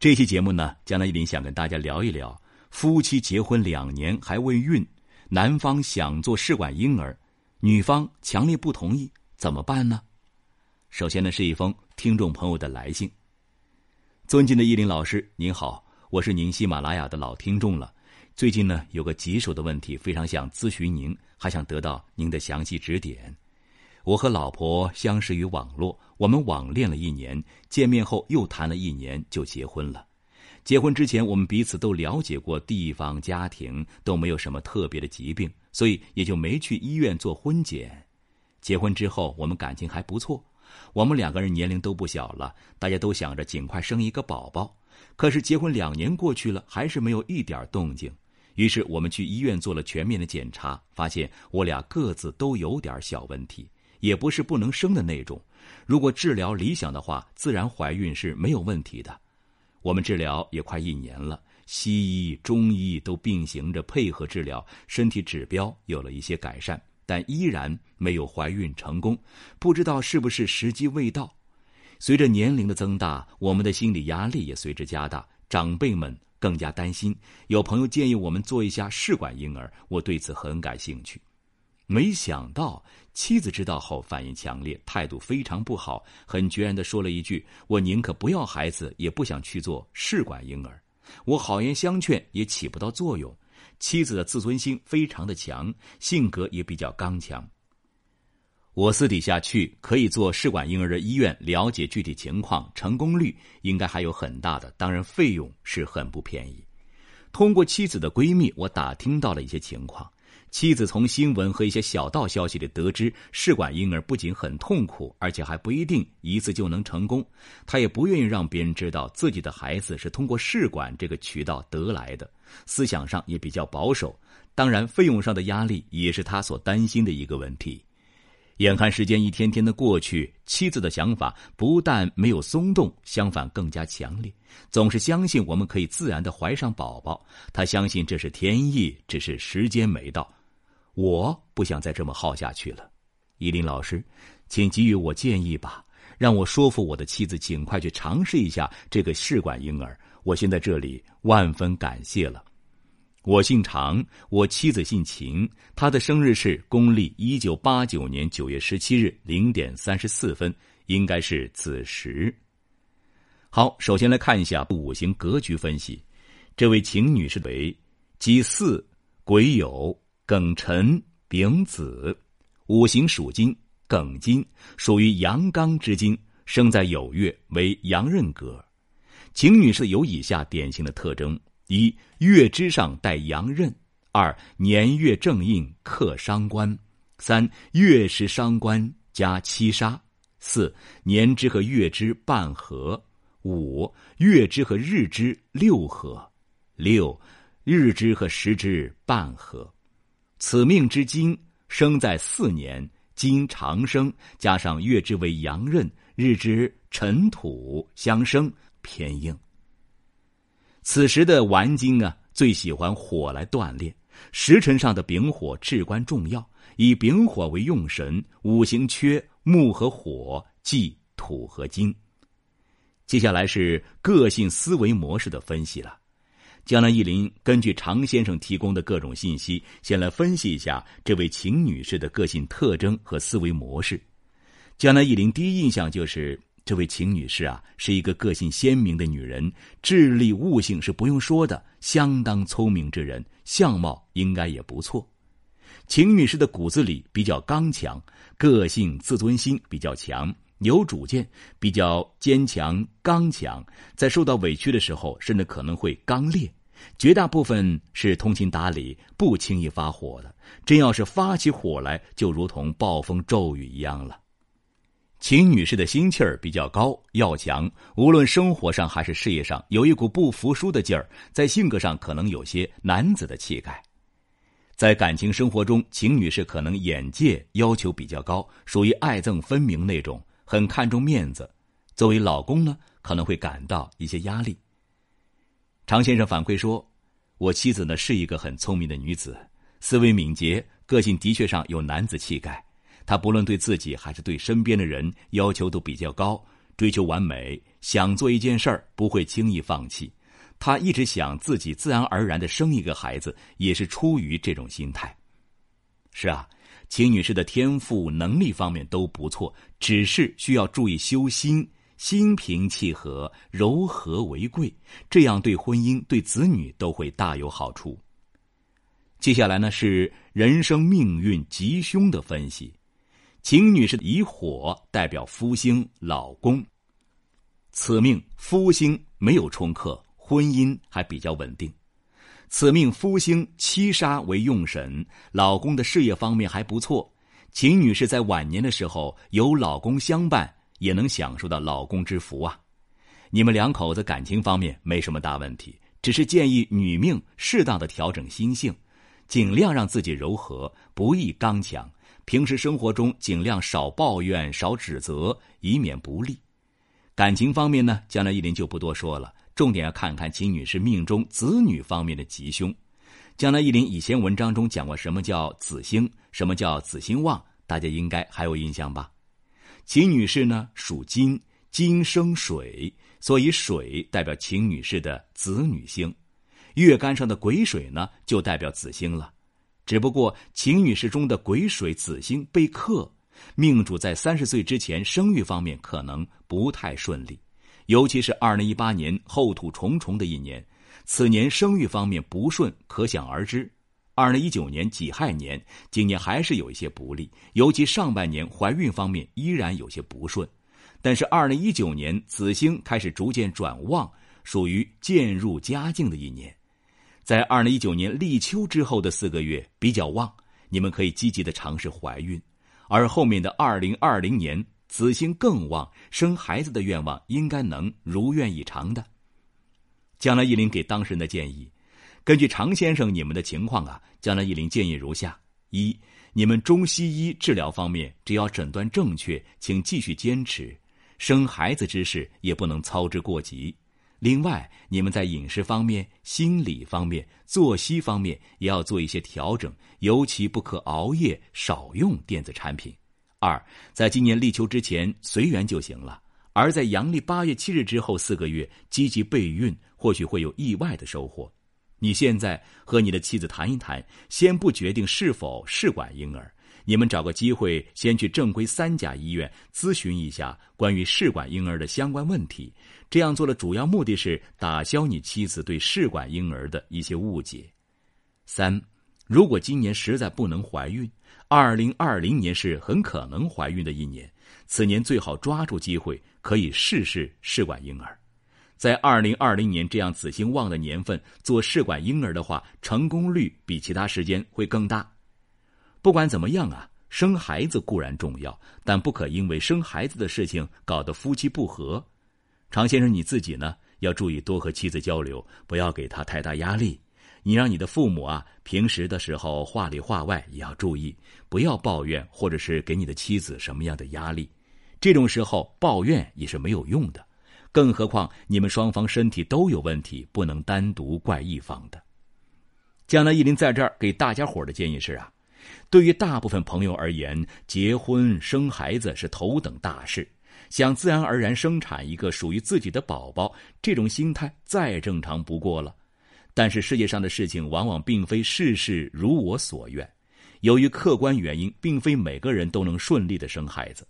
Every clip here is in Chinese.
这期节目呢，江南一林想跟大家聊一聊：夫妻结婚两年还未孕，男方想做试管婴儿，女方强烈不同意，怎么办呢？首先呢，是一封听众朋友的来信。尊敬的依林老师，您好，我是您喜马拉雅的老听众了。最近呢，有个棘手的问题，非常想咨询您，还想得到您的详细指点。我和老婆相识于网络，我们网恋了一年，见面后又谈了一年就结婚了。结婚之前，我们彼此都了解过地方、家庭，都没有什么特别的疾病，所以也就没去医院做婚检。结婚之后，我们感情还不错。我们两个人年龄都不小了，大家都想着尽快生一个宝宝。可是结婚两年过去了，还是没有一点动静。于是我们去医院做了全面的检查，发现我俩各自都有点小问题，也不是不能生的那种。如果治疗理想的话，自然怀孕是没有问题的。我们治疗也快一年了，西医、中医都并行着配合治疗，身体指标有了一些改善，但依然没有怀孕成功。不知道是不是时机未到。随着年龄的增大，我们的心理压力也随之加大，长辈们。更加担心，有朋友建议我们做一下试管婴儿，我对此很感兴趣。没想到妻子知道后反应强烈，态度非常不好，很决然的说了一句：“我宁可不要孩子，也不想去做试管婴儿。”我好言相劝也起不到作用。妻子的自尊心非常的强，性格也比较刚强。我私底下去可以做试管婴儿的医院了解具体情况，成功率应该还有很大的，当然费用是很不便宜。通过妻子的闺蜜，我打听到了一些情况。妻子从新闻和一些小道消息里得知，试管婴儿不仅很痛苦，而且还不一定一次就能成功。她也不愿意让别人知道自己的孩子是通过试管这个渠道得来的，思想上也比较保守。当然，费用上的压力也是她所担心的一个问题。眼看时间一天天的过去，妻子的想法不但没有松动，相反更加强烈，总是相信我们可以自然的怀上宝宝。她相信这是天意，只是时间没到。我不想再这么耗下去了，依林老师，请给予我建议吧，让我说服我的妻子尽快去尝试一下这个试管婴儿。我现在这里万分感谢了。我姓常，我妻子姓秦，她的生日是公历一九八九年九月十七日零点三十四分，应该是子时。好，首先来看一下五行格局分析。这位秦女士为己巳、癸酉、庚辰、丙子，五行属金，庚金属于阳刚之金，生在酉月，为阳刃格。景女士有以下典型的特征。一月支上带阳刃，二年月正印克伤官，三月时伤官加七杀，四年支和月支半合，五月支和日支六合，六日支和时支半合。此命之金生在四年，金长生，加上月之为阳刃，日之尘土相生，偏硬。此时的顽金啊，最喜欢火来锻炼。时辰上的丙火至关重要，以丙火为用神，五行缺木和火，忌土和金。接下来是个性思维模式的分析了。江南一林根据常先生提供的各种信息，先来分析一下这位秦女士的个性特征和思维模式。江南一林第一印象就是。这位秦女士啊，是一个个性鲜明的女人，智力悟性是不用说的，相当聪明之人，相貌应该也不错。秦女士的骨子里比较刚强，个性自尊心比较强，有主见，比较坚强刚强，在受到委屈的时候，甚至可能会刚烈。绝大部分是通情达理，不轻易发火的。真要是发起火来，就如同暴风骤雨一样了。秦女士的心气儿比较高，要强，无论生活上还是事业上，有一股不服输的劲儿。在性格上可能有些男子的气概，在感情生活中，秦女士可能眼界要求比较高，属于爱憎分明那种，很看重面子。作为老公呢，可能会感到一些压力。常先生反馈说：“我妻子呢是一个很聪明的女子，思维敏捷，个性的确上有男子气概。”她不论对自己还是对身边的人要求都比较高，追求完美，想做一件事儿不会轻易放弃，她一直想自己自然而然的生一个孩子，也是出于这种心态。是啊，秦女士的天赋能力方面都不错，只是需要注意修心，心平气和，柔和为贵，这样对婚姻、对子女都会大有好处。接下来呢是人生命运吉凶的分析。秦女士以火代表夫星老公，此命夫星没有冲克，婚姻还比较稳定。此命夫星七杀为用神，老公的事业方面还不错。秦女士在晚年的时候有老公相伴，也能享受到老公之福啊。你们两口子感情方面没什么大问题，只是建议女命适当的调整心性。尽量让自己柔和，不易刚强。平时生活中尽量少抱怨、少指责，以免不利。感情方面呢，将来一林就不多说了，重点要看看秦女士命中子女方面的吉凶。将来一林以前文章中讲过什么叫子星，什么叫子星旺，大家应该还有印象吧？秦女士呢属金，金生水，所以水代表秦女士的子女星。月干上的癸水呢，就代表子星了。只不过秦女士中的癸水子星被克，命主在三十岁之前生育方面可能不太顺利，尤其是二零一八年后土重重的一年，此年生育方面不顺，可想而知。二零一九年己亥年，今年还是有一些不利，尤其上半年怀孕方面依然有些不顺。但是二零一九年子星开始逐渐转旺，属于渐入佳境的一年。在二零一九年立秋之后的四个月比较旺，你们可以积极的尝试怀孕；而后面的二零二零年子星更旺，生孩子的愿望应该能如愿以偿的。将来一林给当事人的建议，根据常先生你们的情况啊，江南一林建议如下：一，你们中西医治疗方面只要诊断正确，请继续坚持；生孩子之事也不能操之过急。另外，你们在饮食方面、心理方面、作息方面也要做一些调整，尤其不可熬夜，少用电子产品。二，在今年立秋之前随缘就行了，而在阳历八月七日之后四个月积极备孕，或许会有意外的收获。你现在和你的妻子谈一谈，先不决定是否试管婴儿。你们找个机会，先去正规三甲医院咨询一下关于试管婴儿的相关问题。这样做的主要目的是打消你妻子对试管婴儿的一些误解。三，如果今年实在不能怀孕，二零二零年是很可能怀孕的一年。此年最好抓住机会，可以试试试管婴儿。在二零二零年这样子兴旺的年份做试管婴儿的话，成功率比其他时间会更大。不管怎么样啊，生孩子固然重要，但不可因为生孩子的事情搞得夫妻不和。常先生，你自己呢要注意多和妻子交流，不要给她太大压力。你让你的父母啊，平时的时候话里话外也要注意，不要抱怨或者是给你的妻子什么样的压力。这种时候抱怨也是没有用的，更何况你们双方身体都有问题，不能单独怪一方的。江南一林在这儿给大家伙的建议是啊。对于大部分朋友而言，结婚生孩子是头等大事，想自然而然生产一个属于自己的宝宝，这种心态再正常不过了。但是世界上的事情往往并非事事如我所愿，由于客观原因，并非每个人都能顺利的生孩子。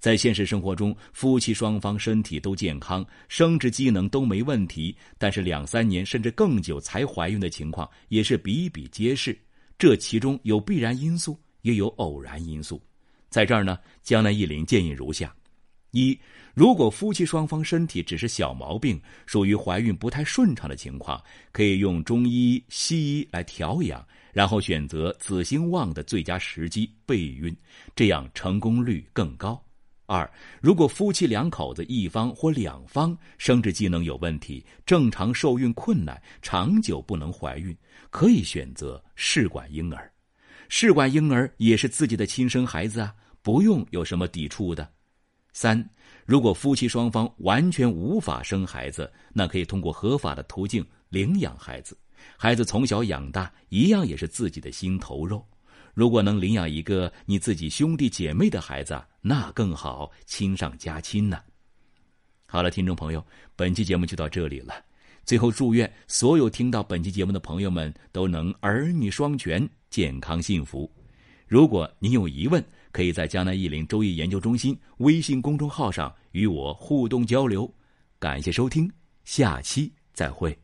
在现实生活中，夫妻双方身体都健康，生殖机能都没问题，但是两三年甚至更久才怀孕的情况也是比比皆是。这其中有必然因素，也有偶然因素。在这儿呢，江南一林建议如下：一，如果夫妻双方身体只是小毛病，属于怀孕不太顺畅的情况，可以用中医、西医来调养，然后选择子兴旺的最佳时机备孕，这样成功率更高。二，如果夫妻两口子一方或两方生殖机能有问题，正常受孕困难，长久不能怀孕，可以选择试管婴儿。试管婴儿也是自己的亲生孩子啊，不用有什么抵触的。三，如果夫妻双方完全无法生孩子，那可以通过合法的途径领养孩子，孩子从小养大，一样也是自己的心头肉。如果能领养一个你自己兄弟姐妹的孩子，那更好，亲上加亲呢。好了，听众朋友，本期节目就到这里了。最后，祝愿所有听到本期节目的朋友们都能儿女双全、健康幸福。如果您有疑问，可以在江南易林周易研究中心微信公众号上与我互动交流。感谢收听，下期再会。